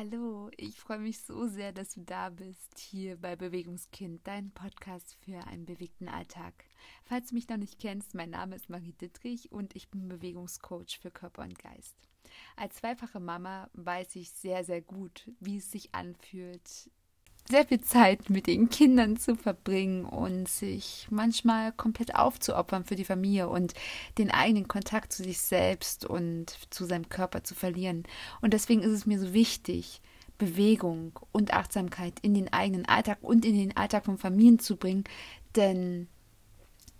Hallo, ich freue mich so sehr, dass du da bist, hier bei Bewegungskind, dein Podcast für einen bewegten Alltag. Falls du mich noch nicht kennst, mein Name ist Marie Dittrich und ich bin Bewegungscoach für Körper und Geist. Als zweifache Mama weiß ich sehr, sehr gut, wie es sich anfühlt, sehr viel Zeit mit den Kindern zu verbringen und sich manchmal komplett aufzuopfern für die Familie und den eigenen Kontakt zu sich selbst und zu seinem Körper zu verlieren. Und deswegen ist es mir so wichtig, Bewegung und Achtsamkeit in den eigenen Alltag und in den Alltag von Familien zu bringen, denn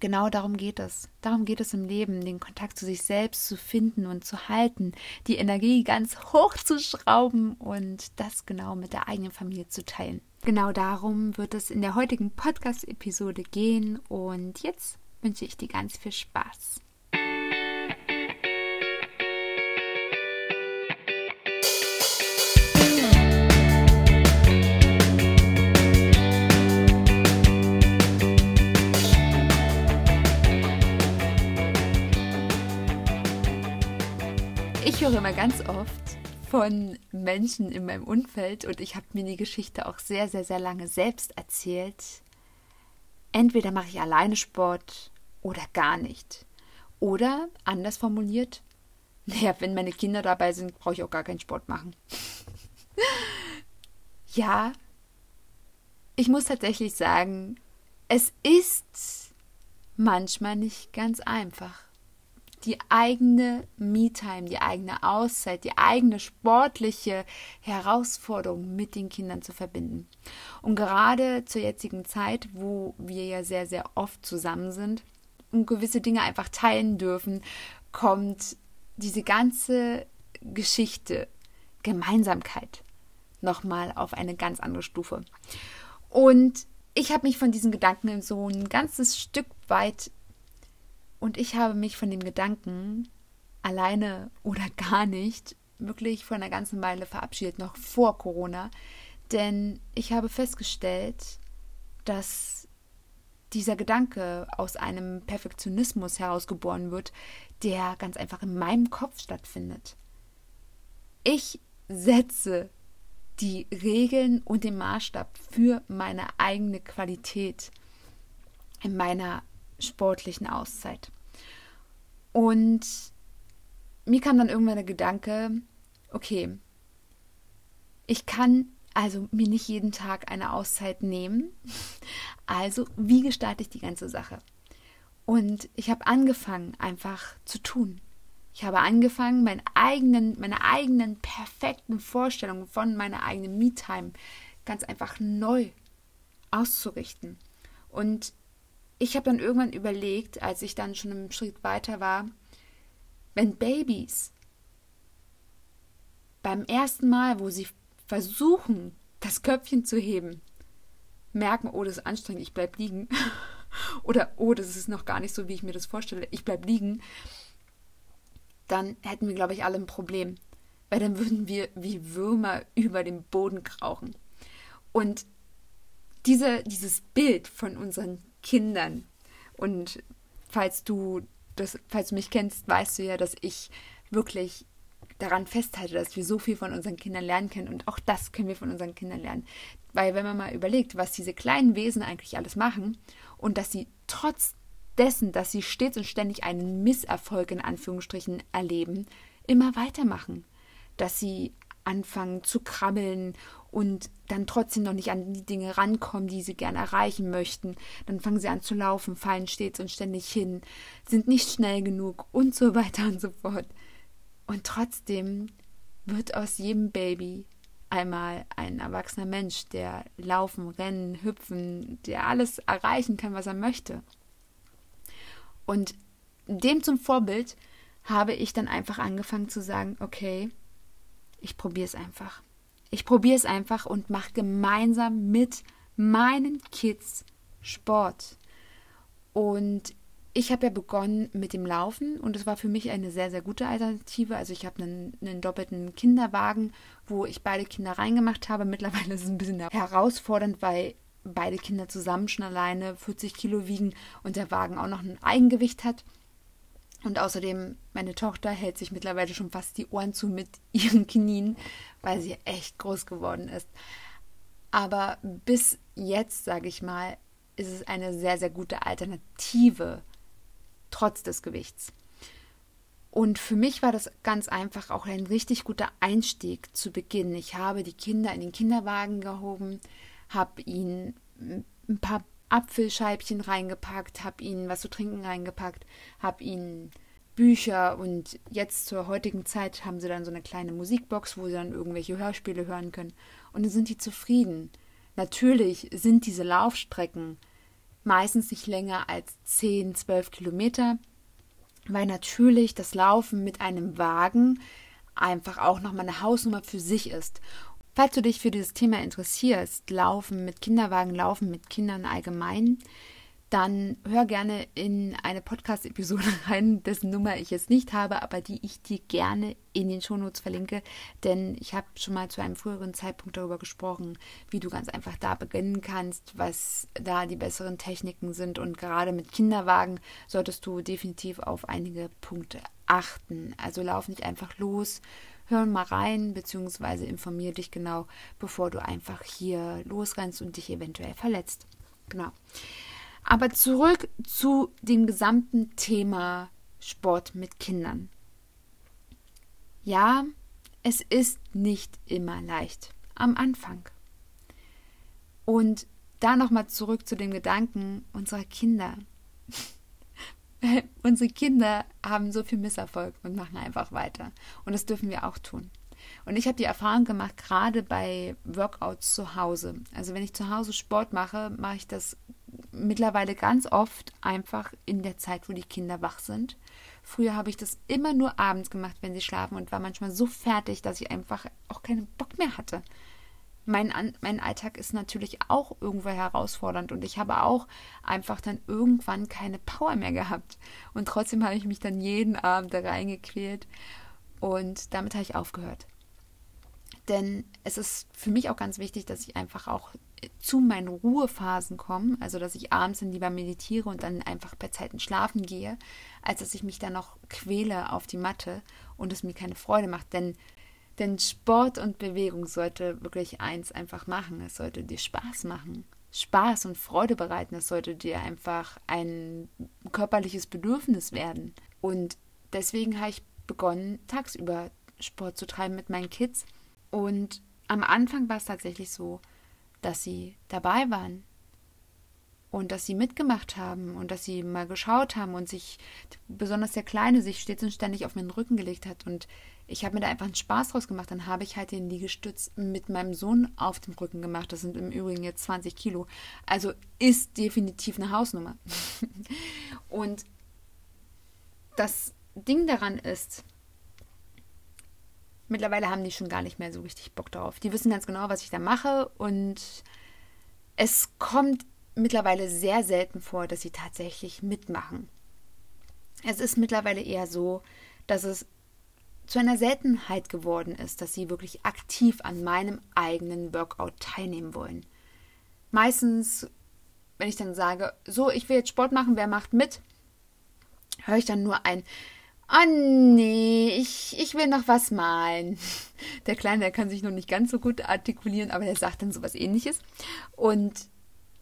Genau darum geht es. Darum geht es im Leben, den Kontakt zu sich selbst zu finden und zu halten, die Energie ganz hoch zu schrauben und das genau mit der eigenen Familie zu teilen. Genau darum wird es in der heutigen Podcast-Episode gehen und jetzt wünsche ich dir ganz viel Spaß. Ich höre immer ganz oft von Menschen in meinem Umfeld und ich habe mir die Geschichte auch sehr, sehr, sehr lange selbst erzählt. Entweder mache ich alleine Sport oder gar nicht. Oder anders formuliert, naja, wenn meine Kinder dabei sind, brauche ich auch gar keinen Sport machen. ja, ich muss tatsächlich sagen, es ist manchmal nicht ganz einfach die eigene Me-Time, die eigene Auszeit, die eigene sportliche Herausforderung mit den Kindern zu verbinden. Und gerade zur jetzigen Zeit, wo wir ja sehr, sehr oft zusammen sind und gewisse Dinge einfach teilen dürfen, kommt diese ganze Geschichte, Gemeinsamkeit, nochmal auf eine ganz andere Stufe. Und ich habe mich von diesen Gedanken so ein ganzes Stück weit und ich habe mich von dem Gedanken, alleine oder gar nicht, wirklich vor einer ganzen Weile verabschiedet, noch vor Corona. Denn ich habe festgestellt, dass dieser Gedanke aus einem Perfektionismus herausgeboren wird, der ganz einfach in meinem Kopf stattfindet. Ich setze die Regeln und den Maßstab für meine eigene Qualität in meiner sportlichen Auszeit. Und mir kam dann irgendwann der Gedanke, okay, ich kann also mir nicht jeden Tag eine Auszeit nehmen. Also, wie gestalte ich die ganze Sache? Und ich habe angefangen, einfach zu tun. Ich habe angefangen, meine eigenen, meine eigenen perfekten Vorstellungen von meiner eigenen Me-Time ganz einfach neu auszurichten. Und ich habe dann irgendwann überlegt, als ich dann schon einen Schritt weiter war, wenn Babys beim ersten Mal, wo sie versuchen, das Köpfchen zu heben, merken, oh, das ist anstrengend, ich bleib liegen. Oder, oh, das ist noch gar nicht so, wie ich mir das vorstelle, ich bleib liegen. Dann hätten wir, glaube ich, alle ein Problem. Weil dann würden wir wie Würmer über den Boden krauchen. Und diese, dieses Bild von unseren Kindern. Und falls du das, falls du mich kennst, weißt du ja, dass ich wirklich daran festhalte, dass wir so viel von unseren Kindern lernen können und auch das können wir von unseren Kindern lernen. Weil wenn man mal überlegt, was diese kleinen Wesen eigentlich alles machen und dass sie trotz dessen, dass sie stets und ständig einen Misserfolg in Anführungsstrichen erleben, immer weitermachen, dass sie anfangen zu krabbeln und dann trotzdem noch nicht an die Dinge rankommen, die sie gerne erreichen möchten. Dann fangen sie an zu laufen, fallen stets und ständig hin, sind nicht schnell genug und so weiter und so fort. Und trotzdem wird aus jedem Baby einmal ein erwachsener Mensch, der laufen, rennen, hüpfen, der alles erreichen kann, was er möchte. Und dem zum Vorbild habe ich dann einfach angefangen zu sagen, okay, ich probiere es einfach. Ich probiere es einfach und mache gemeinsam mit meinen Kids Sport. Und ich habe ja begonnen mit dem Laufen und es war für mich eine sehr, sehr gute Alternative. Also ich habe einen, einen, doppelten Kinderwagen, wo ich beide Kinder reingemacht habe. Mittlerweile ist es ein bisschen herausfordernd, weil beide Kinder zusammen schon alleine 40 Kilo wiegen und der Wagen auch noch ein Eigengewicht hat. Und außerdem, meine Tochter hält sich mittlerweile schon fast die Ohren zu mit ihren Knien, weil sie echt groß geworden ist. Aber bis jetzt, sage ich mal, ist es eine sehr, sehr gute Alternative, trotz des Gewichts. Und für mich war das ganz einfach auch ein richtig guter Einstieg zu Beginn. Ich habe die Kinder in den Kinderwagen gehoben, habe ihnen ein paar Apfelscheibchen reingepackt, habe ihnen was zu trinken reingepackt, habe ihnen Bücher und jetzt zur heutigen Zeit haben sie dann so eine kleine Musikbox, wo sie dann irgendwelche Hörspiele hören können und dann sind die zufrieden. Natürlich sind diese Laufstrecken meistens nicht länger als 10, 12 Kilometer, weil natürlich das Laufen mit einem Wagen einfach auch nochmal eine Hausnummer für sich ist. Falls du dich für dieses Thema interessierst, Laufen mit Kinderwagen, Laufen mit Kindern allgemein, dann hör gerne in eine Podcast-Episode rein, dessen Nummer ich jetzt nicht habe, aber die ich dir gerne in den Shownotes verlinke, denn ich habe schon mal zu einem früheren Zeitpunkt darüber gesprochen, wie du ganz einfach da beginnen kannst, was da die besseren Techniken sind und gerade mit Kinderwagen solltest du definitiv auf einige Punkte achten. Also lauf nicht einfach los, hör mal rein, beziehungsweise informier dich genau, bevor du einfach hier losrennst und dich eventuell verletzt. Genau. Aber zurück zu dem gesamten Thema Sport mit Kindern. Ja, es ist nicht immer leicht am Anfang. Und da nochmal zurück zu dem Gedanken unserer Kinder. Unsere Kinder haben so viel Misserfolg und machen einfach weiter. Und das dürfen wir auch tun. Und ich habe die Erfahrung gemacht, gerade bei Workouts zu Hause. Also wenn ich zu Hause Sport mache, mache ich das mittlerweile ganz oft einfach in der Zeit, wo die Kinder wach sind. Früher habe ich das immer nur abends gemacht, wenn sie schlafen und war manchmal so fertig, dass ich einfach auch keinen Bock mehr hatte. Mein, mein Alltag ist natürlich auch irgendwo herausfordernd und ich habe auch einfach dann irgendwann keine Power mehr gehabt. Und trotzdem habe ich mich dann jeden Abend da reingequält und damit habe ich aufgehört. Denn es ist für mich auch ganz wichtig, dass ich einfach auch zu meinen Ruhephasen komme, also dass ich abends dann lieber meditiere und dann einfach bei Zeiten schlafen gehe, als dass ich mich dann noch quäle auf die Matte und es mir keine Freude macht. Denn, denn Sport und Bewegung sollte wirklich eins einfach machen. Es sollte dir Spaß machen. Spaß und Freude bereiten. Es sollte dir einfach ein körperliches Bedürfnis werden. Und deswegen habe ich begonnen, tagsüber Sport zu treiben mit meinen Kids. Und am Anfang war es tatsächlich so, dass sie dabei waren und dass sie mitgemacht haben und dass sie mal geschaut haben und sich, besonders der Kleine, sich stets und ständig auf meinen Rücken gelegt hat. Und ich habe mir da einfach einen Spaß draus gemacht. Dann habe ich halt den Liegestütz mit meinem Sohn auf dem Rücken gemacht. Das sind im Übrigen jetzt 20 Kilo. Also ist definitiv eine Hausnummer. und das Ding daran ist, mittlerweile haben die schon gar nicht mehr so richtig Bock drauf. Die wissen ganz genau, was ich da mache und es kommt mittlerweile sehr selten vor, dass sie tatsächlich mitmachen. Es ist mittlerweile eher so, dass es zu einer Seltenheit geworden ist, dass sie wirklich aktiv an meinem eigenen Workout teilnehmen wollen. Meistens, wenn ich dann sage, so, ich will jetzt Sport machen, wer macht mit, höre ich dann nur ein, Oh nee, ich, ich will noch was malen. Der Kleine, der kann sich noch nicht ganz so gut artikulieren, aber der sagt dann sowas ähnliches. Und,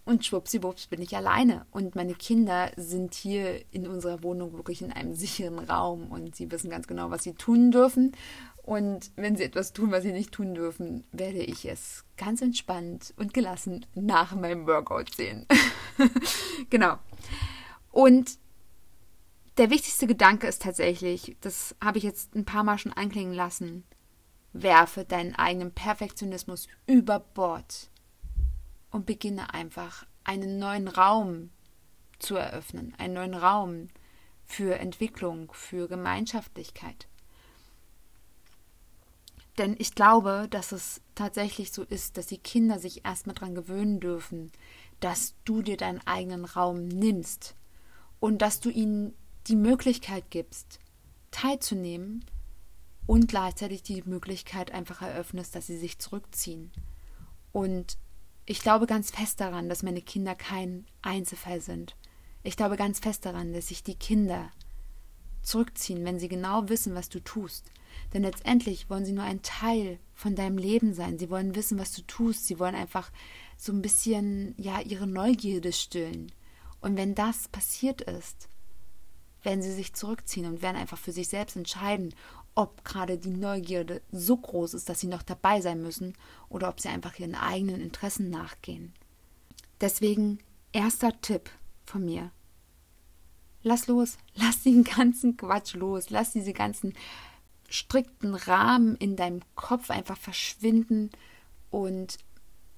und schwuppsiwupps bin ich alleine. Und meine Kinder sind hier in unserer Wohnung wirklich in einem sicheren Raum und sie wissen ganz genau, was sie tun dürfen. Und wenn sie etwas tun, was sie nicht tun dürfen, werde ich es ganz entspannt und gelassen nach meinem Workout sehen. genau. Und der wichtigste Gedanke ist tatsächlich, das habe ich jetzt ein paar Mal schon anklingen lassen, werfe deinen eigenen Perfektionismus über Bord und beginne einfach einen neuen Raum zu eröffnen, einen neuen Raum für Entwicklung, für Gemeinschaftlichkeit. Denn ich glaube, dass es tatsächlich so ist, dass die Kinder sich erstmal daran gewöhnen dürfen, dass du dir deinen eigenen Raum nimmst und dass du ihnen die Möglichkeit gibst, teilzunehmen und gleichzeitig die Möglichkeit einfach eröffnest, dass sie sich zurückziehen. Und ich glaube ganz fest daran, dass meine Kinder kein Einzelfall sind. Ich glaube ganz fest daran, dass sich die Kinder zurückziehen, wenn sie genau wissen, was du tust. Denn letztendlich wollen sie nur ein Teil von deinem Leben sein. Sie wollen wissen, was du tust. Sie wollen einfach so ein bisschen, ja, ihre Neugierde stillen. Und wenn das passiert ist, werden sie sich zurückziehen und werden einfach für sich selbst entscheiden, ob gerade die Neugierde so groß ist, dass sie noch dabei sein müssen oder ob sie einfach ihren eigenen Interessen nachgehen. Deswegen erster Tipp von mir. Lass los, lass den ganzen Quatsch los, lass diese ganzen strikten Rahmen in deinem Kopf einfach verschwinden und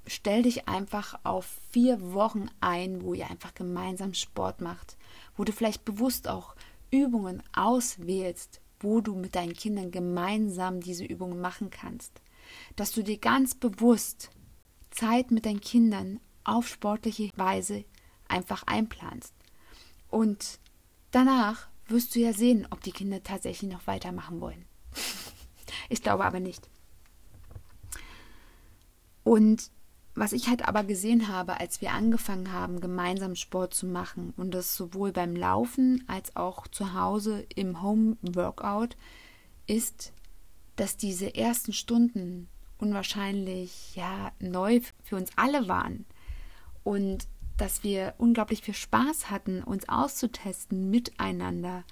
stell dich einfach auf vier Wochen ein, wo ihr einfach gemeinsam Sport macht, wo du vielleicht bewusst auch Übungen auswählst, wo du mit deinen Kindern gemeinsam diese Übungen machen kannst. Dass du dir ganz bewusst Zeit mit deinen Kindern auf sportliche Weise einfach einplanst. Und danach wirst du ja sehen, ob die Kinder tatsächlich noch weitermachen wollen. ich glaube aber nicht. Und was ich halt aber gesehen habe, als wir angefangen haben, gemeinsam Sport zu machen und das sowohl beim Laufen als auch zu Hause im Home Workout, ist, dass diese ersten Stunden unwahrscheinlich ja neu für uns alle waren und dass wir unglaublich viel Spaß hatten, uns auszutesten miteinander.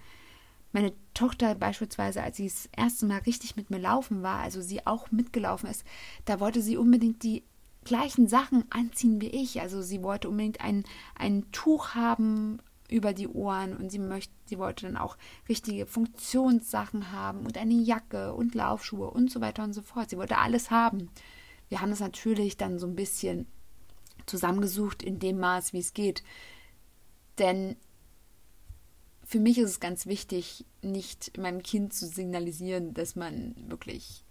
Meine Tochter beispielsweise, als sie das erste Mal richtig mit mir laufen war, also sie auch mitgelaufen ist, da wollte sie unbedingt die gleichen Sachen anziehen wie ich. Also sie wollte unbedingt ein, ein Tuch haben über die Ohren und sie möchte, sie wollte dann auch richtige Funktionssachen haben und eine Jacke und Laufschuhe und so weiter und so fort. Sie wollte alles haben. Wir haben es natürlich dann so ein bisschen zusammengesucht in dem Maß, wie es geht. Denn für mich ist es ganz wichtig, nicht meinem Kind zu signalisieren, dass man wirklich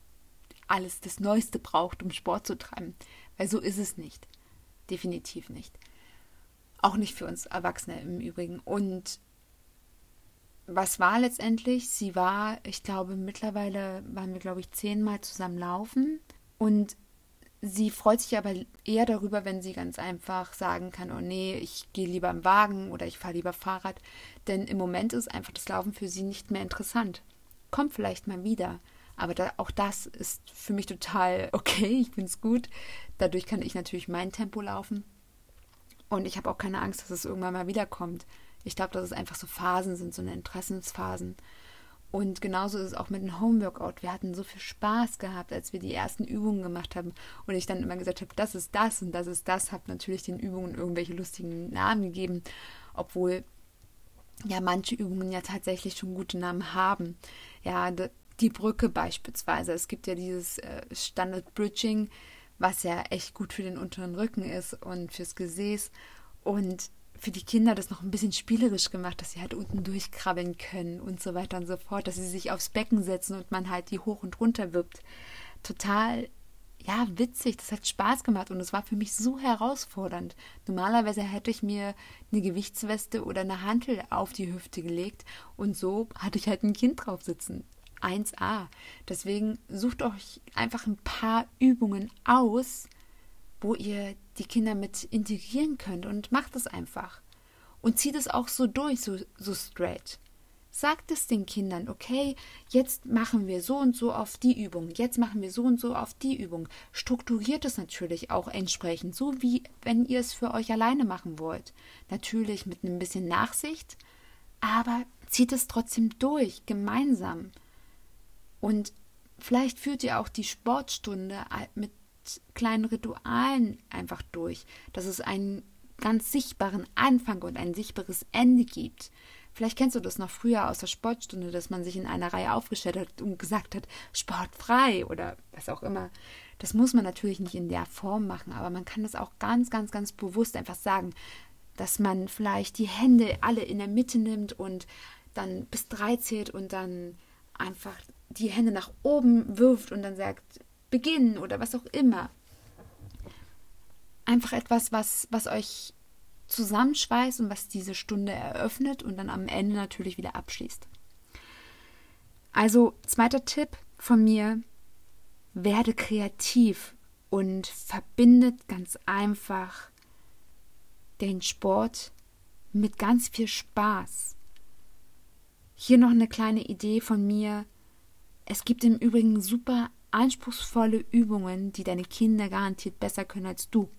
alles das Neueste braucht, um Sport zu treiben. Weil so ist es nicht. Definitiv nicht. Auch nicht für uns Erwachsene im Übrigen. Und was war letztendlich? Sie war, ich glaube, mittlerweile waren wir, glaube ich, zehnmal zusammen laufen. Und sie freut sich aber eher darüber, wenn sie ganz einfach sagen kann, oh nee, ich gehe lieber im Wagen oder ich fahre lieber Fahrrad. Denn im Moment ist einfach das Laufen für sie nicht mehr interessant. Kommt vielleicht mal wieder. Aber da, auch das ist für mich total okay. Ich finde es gut. Dadurch kann ich natürlich mein Tempo laufen. Und ich habe auch keine Angst, dass es irgendwann mal wiederkommt. Ich glaube, dass es einfach so Phasen sind, so eine Interessensphasen. Und genauso ist es auch mit dem Homeworkout. Wir hatten so viel Spaß gehabt, als wir die ersten Übungen gemacht haben. Und ich dann immer gesagt habe, das ist das und das ist das. Habe natürlich den Übungen irgendwelche lustigen Namen gegeben. Obwohl ja manche Übungen ja tatsächlich schon gute Namen haben. Ja, die Brücke beispielsweise. Es gibt ja dieses äh, Standard Bridging, was ja echt gut für den unteren Rücken ist und fürs Gesäß. Und für die Kinder das noch ein bisschen spielerisch gemacht, dass sie halt unten durchkrabbeln können und so weiter und so fort, dass sie sich aufs Becken setzen und man halt die hoch und runter wippt. Total, ja, witzig. Das hat Spaß gemacht und es war für mich so herausfordernd. Normalerweise hätte ich mir eine Gewichtsweste oder eine Hantel auf die Hüfte gelegt und so hatte ich halt ein Kind drauf sitzen. 1a. Deswegen sucht euch einfach ein paar Übungen aus, wo ihr die Kinder mit integrieren könnt und macht es einfach. Und zieht es auch so durch, so, so straight. Sagt es den Kindern, okay, jetzt machen wir so und so auf die Übung, jetzt machen wir so und so auf die Übung. Strukturiert es natürlich auch entsprechend, so wie wenn ihr es für euch alleine machen wollt. Natürlich mit ein bisschen Nachsicht, aber zieht es trotzdem durch, gemeinsam. Und vielleicht führt ihr auch die Sportstunde mit kleinen Ritualen einfach durch, dass es einen ganz sichtbaren Anfang und ein sichtbares Ende gibt. Vielleicht kennst du das noch früher aus der Sportstunde, dass man sich in einer Reihe aufgestellt hat und gesagt hat, sportfrei oder was auch immer. Das muss man natürlich nicht in der Form machen, aber man kann das auch ganz, ganz, ganz bewusst einfach sagen, dass man vielleicht die Hände alle in der Mitte nimmt und dann bis drei zählt und dann einfach die Hände nach oben wirft und dann sagt, beginnen oder was auch immer. Einfach etwas, was, was euch zusammenschweißt und was diese Stunde eröffnet und dann am Ende natürlich wieder abschließt. Also, zweiter Tipp von mir, werde kreativ und verbindet ganz einfach den Sport mit ganz viel Spaß. Hier noch eine kleine Idee von mir. Es gibt im Übrigen super anspruchsvolle Übungen, die deine Kinder garantiert besser können als du.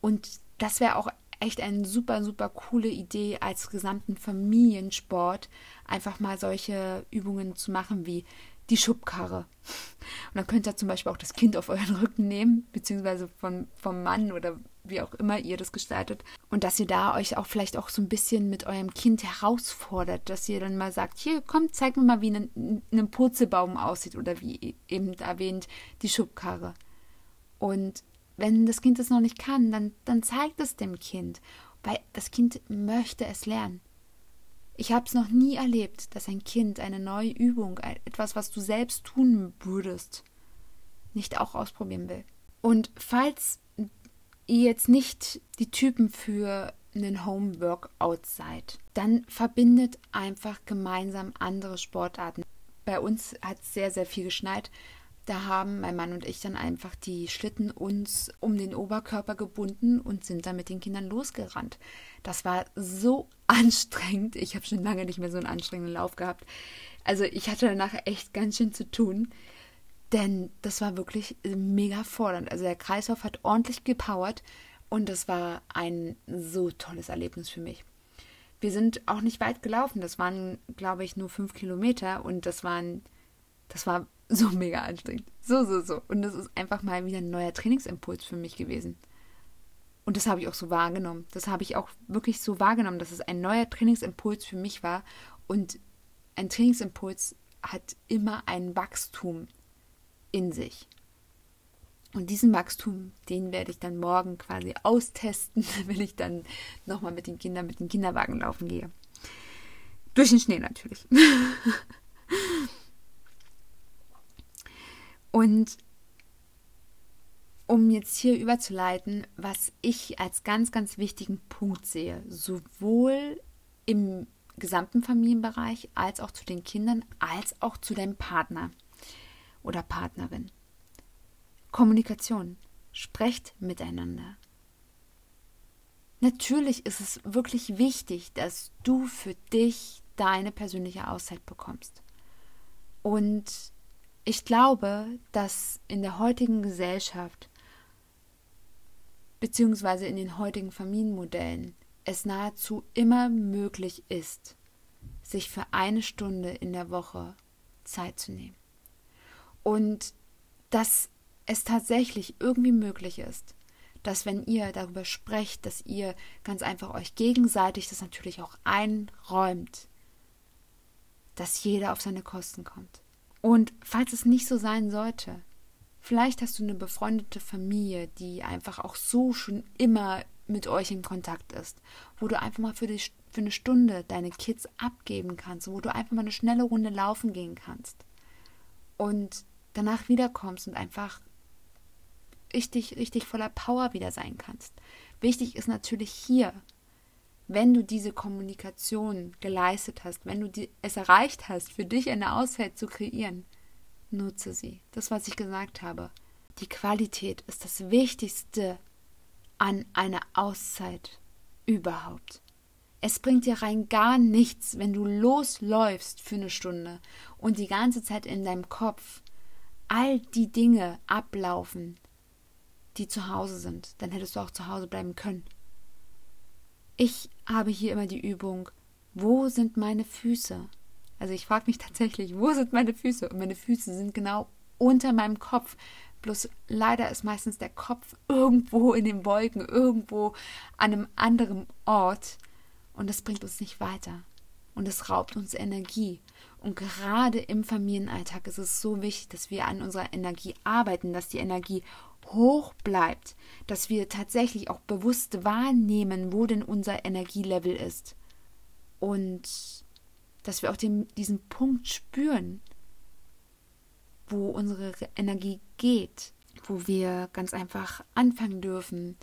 Und das wäre auch echt eine super, super coole Idee als gesamten Familiensport, einfach mal solche Übungen zu machen wie die Schubkarre. Und dann könnt ihr zum Beispiel auch das Kind auf euren Rücken nehmen, beziehungsweise von, vom Mann oder wie auch immer ihr das gestaltet. Und dass ihr da euch auch vielleicht auch so ein bisschen mit eurem Kind herausfordert, dass ihr dann mal sagt, hier, komm, zeig mir mal, wie ein, ein Purzelbaum aussieht oder wie eben erwähnt, die Schubkarre. Und wenn das Kind das noch nicht kann, dann, dann zeigt es dem Kind, weil das Kind möchte es lernen. Ich habe es noch nie erlebt, dass ein Kind eine neue Übung, etwas, was du selbst tun würdest, nicht auch ausprobieren will. Und falls ihr jetzt nicht die Typen für einen Home Workout seid, dann verbindet einfach gemeinsam andere Sportarten. Bei uns hat es sehr, sehr viel geschneit. Da haben mein Mann und ich dann einfach die Schlitten uns um den Oberkörper gebunden und sind dann mit den Kindern losgerannt. Das war so anstrengend. Ich habe schon lange nicht mehr so einen anstrengenden Lauf gehabt. Also ich hatte danach echt ganz schön zu tun, denn das war wirklich mega fordernd. Also der Kreislauf hat ordentlich gepowert und das war ein so tolles Erlebnis für mich. Wir sind auch nicht weit gelaufen. Das waren, glaube ich, nur fünf Kilometer und das waren, das war so mega anstrengend. So, so, so. Und das ist einfach mal wieder ein neuer Trainingsimpuls für mich gewesen. Und das habe ich auch so wahrgenommen. Das habe ich auch wirklich so wahrgenommen, dass es ein neuer Trainingsimpuls für mich war. Und ein Trainingsimpuls hat immer ein Wachstum in sich. Und diesen Wachstum, den werde ich dann morgen quasi austesten, wenn ich dann nochmal mit den Kindern mit dem Kinderwagen laufen gehe. Durch den Schnee natürlich. Und um jetzt hier überzuleiten, was ich als ganz, ganz wichtigen Punkt sehe, sowohl im gesamten Familienbereich als auch zu den Kindern, als auch zu deinem Partner oder Partnerin. Kommunikation. Sprecht miteinander. Natürlich ist es wirklich wichtig, dass du für dich deine persönliche Auszeit bekommst. Und ich glaube, dass in der heutigen Gesellschaft beziehungsweise in den heutigen Familienmodellen es nahezu immer möglich ist, sich für eine Stunde in der Woche Zeit zu nehmen. Und dass es tatsächlich irgendwie möglich ist, dass wenn ihr darüber sprecht, dass ihr ganz einfach euch gegenseitig das natürlich auch einräumt, dass jeder auf seine Kosten kommt. Und falls es nicht so sein sollte, vielleicht hast du eine befreundete Familie, die einfach auch so schon immer mit euch in Kontakt ist, wo du einfach mal für, die, für eine Stunde deine Kids abgeben kannst, wo du einfach mal eine schnelle Runde laufen gehen kannst und danach wiederkommst und einfach richtig, richtig voller Power wieder sein kannst. Wichtig ist natürlich hier, wenn du diese Kommunikation geleistet hast, wenn du die, es erreicht hast, für dich eine Auszeit zu kreieren, nutze sie. Das, was ich gesagt habe. Die Qualität ist das Wichtigste an einer Auszeit überhaupt. Es bringt dir rein gar nichts, wenn du losläufst für eine Stunde und die ganze Zeit in deinem Kopf all die Dinge ablaufen, die zu Hause sind. Dann hättest du auch zu Hause bleiben können. Ich habe hier immer die Übung, wo sind meine Füße? Also ich frage mich tatsächlich, wo sind meine Füße? Und meine Füße sind genau unter meinem Kopf. Bloß leider ist meistens der Kopf irgendwo in den Wolken, irgendwo an einem anderen Ort. Und das bringt uns nicht weiter. Und es raubt uns Energie. Und gerade im Familienalltag ist es so wichtig, dass wir an unserer Energie arbeiten, dass die Energie hoch bleibt, dass wir tatsächlich auch bewusst wahrnehmen, wo denn unser Energielevel ist. Und dass wir auch den, diesen Punkt spüren, wo unsere Energie geht, wo wir ganz einfach anfangen dürfen,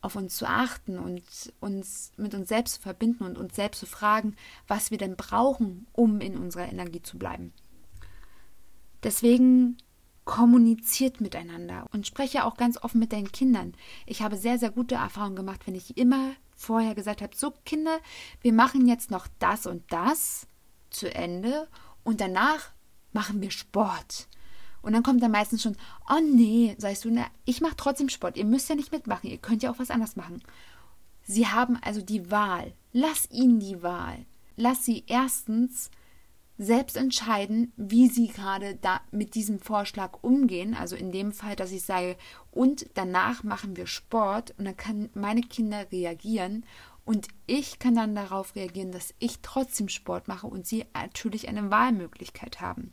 auf uns zu achten und uns mit uns selbst zu verbinden und uns selbst zu fragen, was wir denn brauchen, um in unserer Energie zu bleiben. Deswegen kommuniziert miteinander und spreche auch ganz offen mit deinen Kindern. Ich habe sehr, sehr gute Erfahrungen gemacht, wenn ich immer vorher gesagt habe, so Kinder, wir machen jetzt noch das und das zu Ende und danach machen wir Sport. Und dann kommt dann meistens schon, oh nee, sagst du, na, ich mache trotzdem Sport. Ihr müsst ja nicht mitmachen, ihr könnt ja auch was anderes machen. Sie haben also die Wahl. Lass ihnen die Wahl. Lass sie erstens selbst entscheiden, wie sie gerade da mit diesem Vorschlag umgehen. Also in dem Fall, dass ich sage, und danach machen wir Sport und dann können meine Kinder reagieren und ich kann dann darauf reagieren, dass ich trotzdem Sport mache und sie natürlich eine Wahlmöglichkeit haben.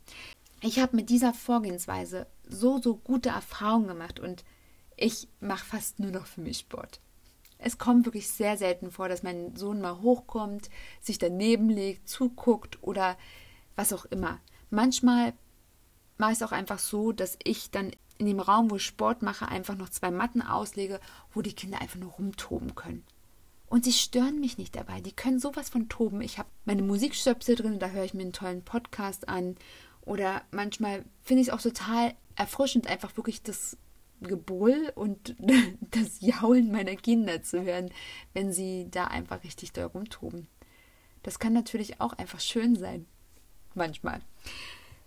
Ich habe mit dieser Vorgehensweise so, so gute Erfahrungen gemacht und ich mache fast nur noch für mich Sport. Es kommt wirklich sehr selten vor, dass mein Sohn mal hochkommt, sich daneben legt, zuguckt oder was auch immer. Manchmal mache ich es auch einfach so, dass ich dann in dem Raum, wo ich Sport mache, einfach noch zwei Matten auslege, wo die Kinder einfach nur rumtoben können. Und sie stören mich nicht dabei. Die können sowas von toben. Ich habe meine Musikstöpsel drin, da höre ich mir einen tollen Podcast an. Oder manchmal finde ich es auch total erfrischend, einfach wirklich das Gebrüll und das Jaulen meiner Kinder zu hören, wenn sie da einfach richtig doll rumtoben. Das kann natürlich auch einfach schön sein. Manchmal.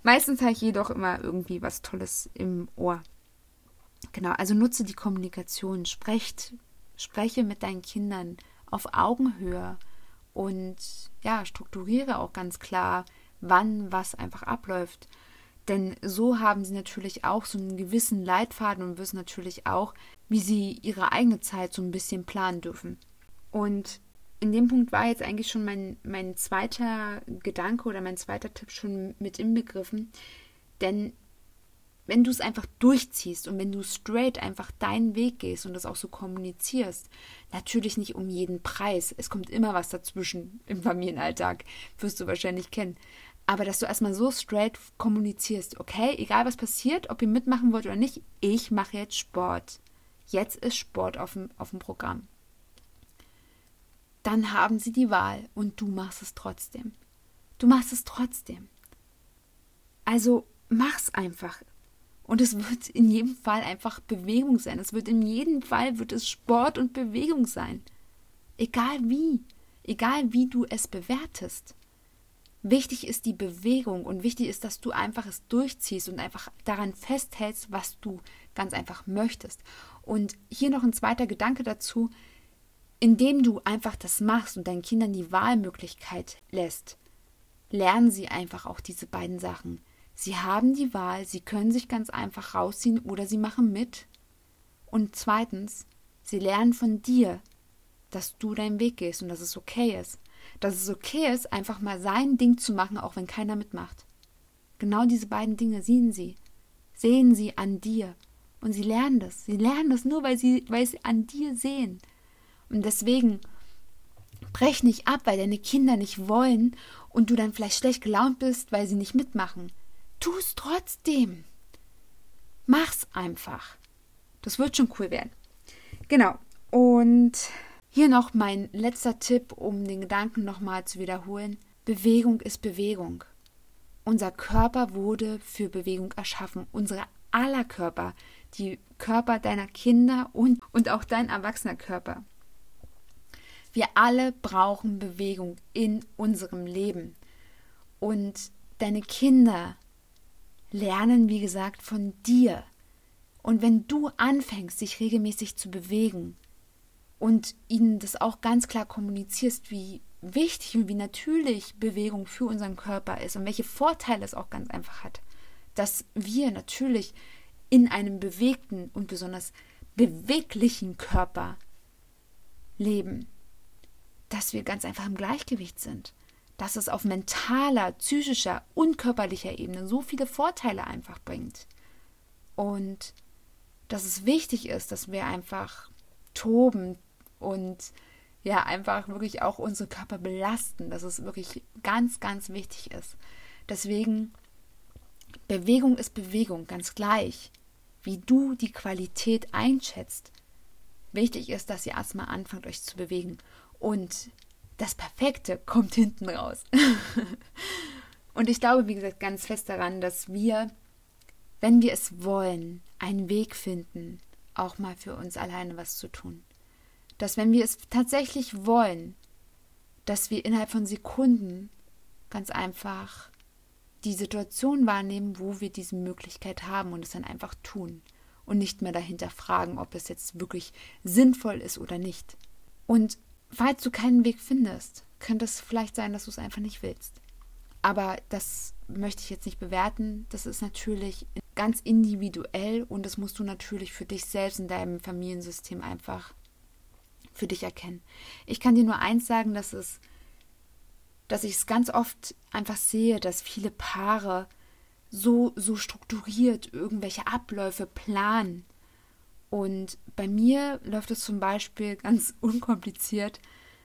Meistens habe ich jedoch immer irgendwie was Tolles im Ohr. Genau, also nutze die Kommunikation, sprecht, spreche mit deinen Kindern auf Augenhöhe und ja, strukturiere auch ganz klar, wann was einfach abläuft. Denn so haben sie natürlich auch so einen gewissen Leitfaden und wissen natürlich auch, wie sie ihre eigene Zeit so ein bisschen planen dürfen. Und in dem Punkt war jetzt eigentlich schon mein, mein zweiter Gedanke oder mein zweiter Tipp schon mit inbegriffen. Denn wenn du es einfach durchziehst und wenn du straight einfach deinen Weg gehst und das auch so kommunizierst, natürlich nicht um jeden Preis. Es kommt immer was dazwischen im Familienalltag, wirst du wahrscheinlich kennen. Aber dass du erstmal so straight kommunizierst, okay, egal was passiert, ob ihr mitmachen wollt oder nicht, ich mache jetzt Sport. Jetzt ist Sport auf dem, auf dem Programm dann haben sie die Wahl und du machst es trotzdem. Du machst es trotzdem. Also mach's einfach. Und es wird in jedem Fall einfach Bewegung sein. Es wird in jedem Fall wird es Sport und Bewegung sein. Egal wie, egal wie du es bewertest. Wichtig ist die Bewegung und wichtig ist, dass du einfach es durchziehst und einfach daran festhältst, was du ganz einfach möchtest. Und hier noch ein zweiter Gedanke dazu, indem du einfach das machst und deinen Kindern die Wahlmöglichkeit lässt, lernen sie einfach auch diese beiden Sachen. Sie haben die Wahl, sie können sich ganz einfach rausziehen oder sie machen mit. Und zweitens, sie lernen von dir, dass du deinen Weg gehst und dass es okay ist. Dass es okay ist, einfach mal sein Ding zu machen, auch wenn keiner mitmacht. Genau diese beiden Dinge sehen sie. Sehen sie an dir. Und sie lernen das. Sie lernen das nur, weil sie, weil sie an dir sehen. Und deswegen brech nicht ab, weil deine Kinder nicht wollen und du dann vielleicht schlecht gelaunt bist, weil sie nicht mitmachen. Tu es trotzdem. Mach's einfach. Das wird schon cool werden. Genau. Und hier noch mein letzter Tipp, um den Gedanken nochmal zu wiederholen. Bewegung ist Bewegung. Unser Körper wurde für Bewegung erschaffen. Unsere aller Körper. Die Körper deiner Kinder und, und auch dein erwachsener Körper. Wir alle brauchen Bewegung in unserem Leben. Und deine Kinder lernen, wie gesagt, von dir. Und wenn du anfängst, sich regelmäßig zu bewegen und ihnen das auch ganz klar kommunizierst, wie wichtig und wie natürlich Bewegung für unseren Körper ist und welche Vorteile es auch ganz einfach hat, dass wir natürlich in einem bewegten und besonders beweglichen Körper leben dass wir ganz einfach im Gleichgewicht sind. Dass es auf mentaler, psychischer und körperlicher Ebene so viele Vorteile einfach bringt. Und dass es wichtig ist, dass wir einfach toben und ja, einfach wirklich auch unsere Körper belasten, dass es wirklich ganz, ganz wichtig ist. Deswegen, Bewegung ist Bewegung, ganz gleich, wie du die Qualität einschätzt. Wichtig ist, dass ihr erstmal anfangt, euch zu bewegen. Und das Perfekte kommt hinten raus. und ich glaube, wie gesagt, ganz fest daran, dass wir, wenn wir es wollen, einen Weg finden, auch mal für uns alleine was zu tun. Dass wenn wir es tatsächlich wollen, dass wir innerhalb von Sekunden ganz einfach die Situation wahrnehmen, wo wir diese Möglichkeit haben und es dann einfach tun und nicht mehr dahinter fragen, ob es jetzt wirklich sinnvoll ist oder nicht. Und falls du keinen Weg findest, könnte es vielleicht sein, dass du es einfach nicht willst. Aber das möchte ich jetzt nicht bewerten. Das ist natürlich ganz individuell und das musst du natürlich für dich selbst in deinem Familiensystem einfach für dich erkennen. Ich kann dir nur eins sagen, dass es, dass ich es ganz oft einfach sehe, dass viele Paare so, so strukturiert irgendwelche Abläufe planen. Und bei mir läuft es zum Beispiel ganz unkompliziert.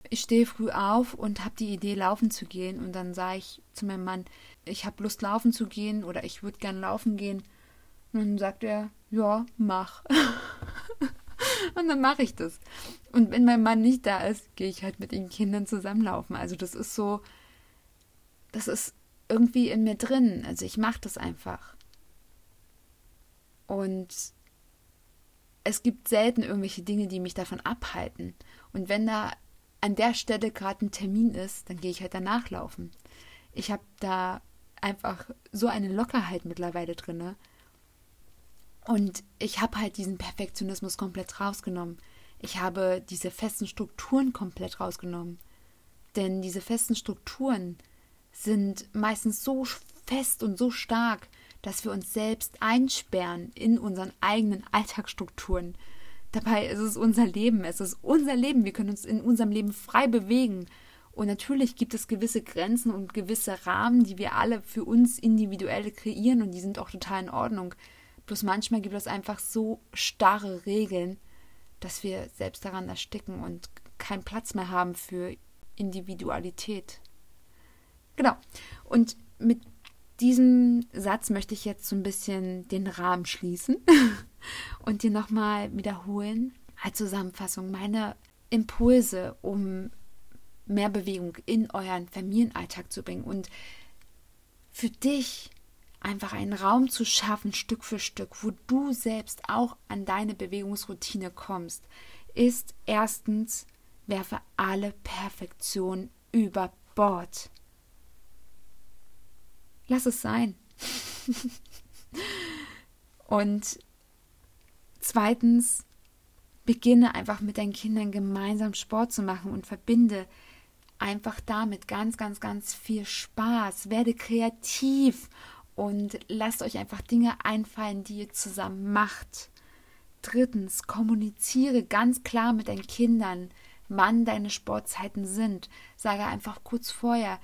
Ich stehe früh auf und habe die Idee, laufen zu gehen. Und dann sage ich zu meinem Mann, ich habe Lust, laufen zu gehen oder ich würde gern laufen gehen. Und dann sagt er, ja, mach. und dann mache ich das. Und wenn mein Mann nicht da ist, gehe ich halt mit den Kindern zusammenlaufen. Also das ist so, das ist irgendwie in mir drin. Also ich mache das einfach. Und es gibt selten irgendwelche Dinge, die mich davon abhalten. Und wenn da an der Stelle gerade ein Termin ist, dann gehe ich halt danach laufen. Ich habe da einfach so eine Lockerheit mittlerweile drin. Und ich habe halt diesen Perfektionismus komplett rausgenommen. Ich habe diese festen Strukturen komplett rausgenommen. Denn diese festen Strukturen, sind meistens so fest und so stark, dass wir uns selbst einsperren in unseren eigenen Alltagsstrukturen. Dabei ist es unser Leben, es ist unser Leben, wir können uns in unserem Leben frei bewegen. Und natürlich gibt es gewisse Grenzen und gewisse Rahmen, die wir alle für uns individuell kreieren und die sind auch total in Ordnung. Bloß manchmal gibt es einfach so starre Regeln, dass wir selbst daran ersticken und keinen Platz mehr haben für Individualität. Genau. Und mit diesem Satz möchte ich jetzt so ein bisschen den Rahmen schließen und dir nochmal wiederholen als Zusammenfassung meine Impulse, um mehr Bewegung in euren Familienalltag zu bringen und für dich einfach einen Raum zu schaffen, Stück für Stück, wo du selbst auch an deine Bewegungsroutine kommst, ist erstens, werfe alle Perfektion über Bord. Lass es sein. Und zweitens, beginne einfach mit deinen Kindern gemeinsam Sport zu machen und verbinde einfach damit ganz, ganz, ganz viel Spaß. Werde kreativ und lasst euch einfach Dinge einfallen, die ihr zusammen macht. Drittens, kommuniziere ganz klar mit deinen Kindern, wann deine Sportzeiten sind. Sage einfach kurz vorher,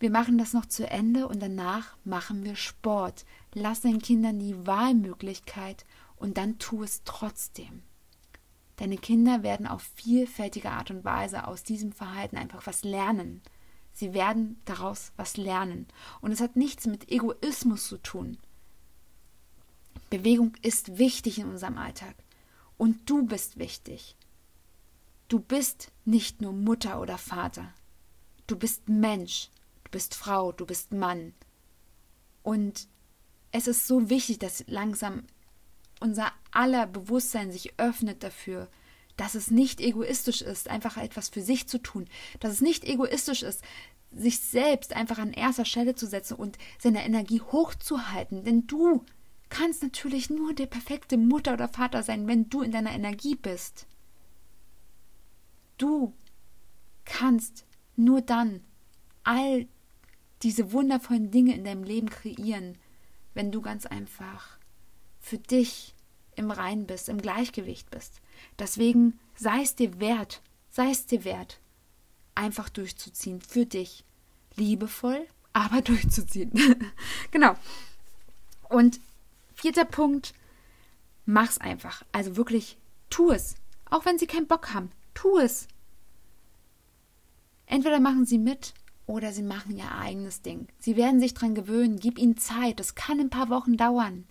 wir machen das noch zu Ende und danach machen wir Sport. Lass den Kindern die Wahlmöglichkeit und dann tu es trotzdem. Deine Kinder werden auf vielfältige Art und Weise aus diesem Verhalten einfach was lernen. Sie werden daraus was lernen. Und es hat nichts mit Egoismus zu tun. Bewegung ist wichtig in unserem Alltag. Und du bist wichtig. Du bist nicht nur Mutter oder Vater. Du bist Mensch bist Frau, du bist Mann. Und es ist so wichtig, dass langsam unser aller Bewusstsein sich öffnet dafür, dass es nicht egoistisch ist, einfach etwas für sich zu tun, dass es nicht egoistisch ist, sich selbst einfach an erster Stelle zu setzen und seine Energie hochzuhalten, denn du kannst natürlich nur der perfekte Mutter oder Vater sein, wenn du in deiner Energie bist. Du kannst nur dann all diese wundervollen Dinge in deinem Leben kreieren, wenn du ganz einfach für dich im Rein bist, im Gleichgewicht bist. Deswegen sei es dir wert, sei es dir wert, einfach durchzuziehen für dich. Liebevoll, aber durchzuziehen. genau. Und vierter Punkt, mach's einfach. Also wirklich, tu es. Auch wenn sie keinen Bock haben, tu es. Entweder machen sie mit oder sie machen ihr eigenes Ding. Sie werden sich daran gewöhnen. Gib ihnen Zeit. Das kann ein paar Wochen dauern.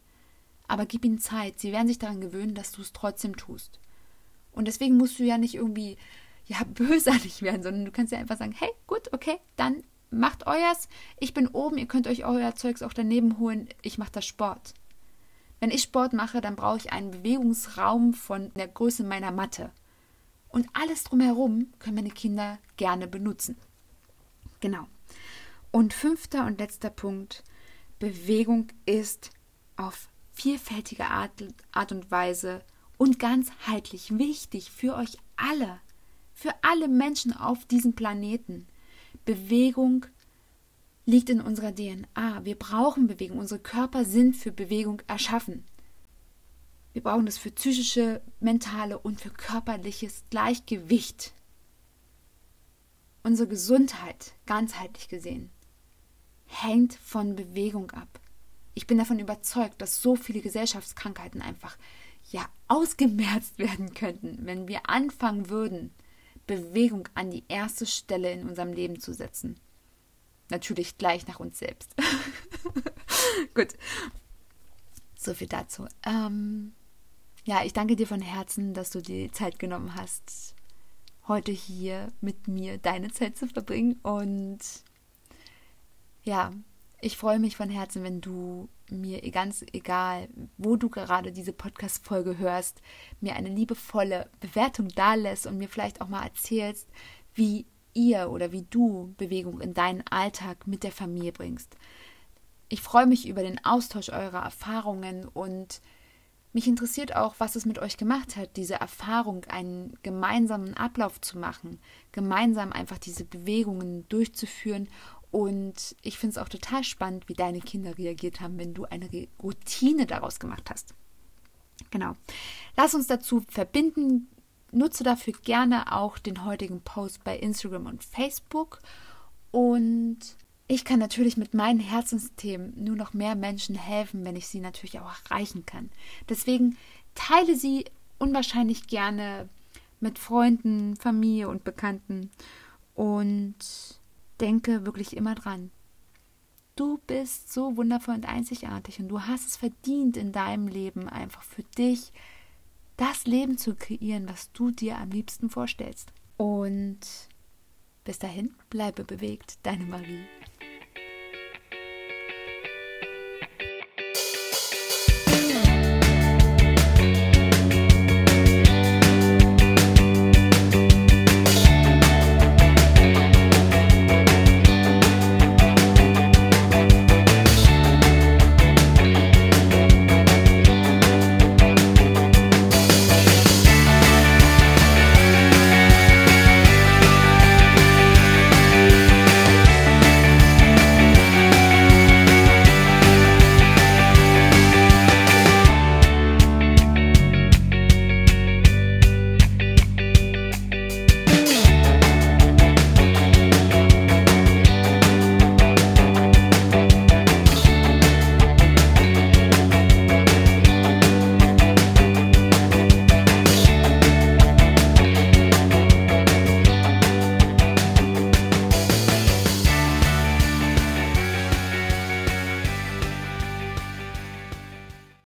Aber gib ihnen Zeit. Sie werden sich daran gewöhnen, dass du es trotzdem tust. Und deswegen musst du ja nicht irgendwie ja bösartig werden, sondern du kannst ja einfach sagen, hey, gut, okay, dann macht euers. Ich bin oben, ihr könnt euch euer Zeugs auch daneben holen. Ich mache das Sport. Wenn ich Sport mache, dann brauche ich einen Bewegungsraum von der Größe meiner Matte. Und alles drumherum können meine Kinder gerne benutzen. Genau. Und fünfter und letzter Punkt, Bewegung ist auf vielfältige Art, Art und Weise und ganzheitlich wichtig für euch alle, für alle Menschen auf diesem Planeten. Bewegung liegt in unserer DNA. Wir brauchen Bewegung. Unsere Körper sind für Bewegung erschaffen. Wir brauchen das für psychische, mentale und für körperliches Gleichgewicht. Unsere Gesundheit, ganzheitlich gesehen, hängt von Bewegung ab. Ich bin davon überzeugt, dass so viele Gesellschaftskrankheiten einfach ja ausgemerzt werden könnten, wenn wir anfangen würden, Bewegung an die erste Stelle in unserem Leben zu setzen. Natürlich gleich nach uns selbst. Gut. So viel dazu. Ähm, ja, ich danke dir von Herzen, dass du dir die Zeit genommen hast, heute hier mit mir deine Zeit zu verbringen. Und ja, ich freue mich von Herzen, wenn du mir ganz egal, wo du gerade diese Podcast-Folge hörst, mir eine liebevolle Bewertung da lässt und mir vielleicht auch mal erzählst, wie ihr oder wie du Bewegung in deinen Alltag mit der Familie bringst. Ich freue mich über den Austausch eurer Erfahrungen und mich interessiert auch, was es mit euch gemacht hat, diese Erfahrung, einen gemeinsamen Ablauf zu machen, gemeinsam einfach diese Bewegungen durchzuführen. Und ich finde es auch total spannend, wie deine Kinder reagiert haben, wenn du eine Routine daraus gemacht hast. Genau. Lass uns dazu verbinden, nutze dafür gerne auch den heutigen Post bei Instagram und Facebook. Und ich kann natürlich mit meinen Herzensthemen nur noch mehr Menschen helfen, wenn ich sie natürlich auch erreichen kann. Deswegen teile sie unwahrscheinlich gerne mit Freunden, Familie und Bekannten und denke wirklich immer dran. Du bist so wundervoll und einzigartig und du hast es verdient in deinem Leben einfach für dich das Leben zu kreieren, was du dir am liebsten vorstellst. Und bis dahin, bleibe bewegt, deine Marie.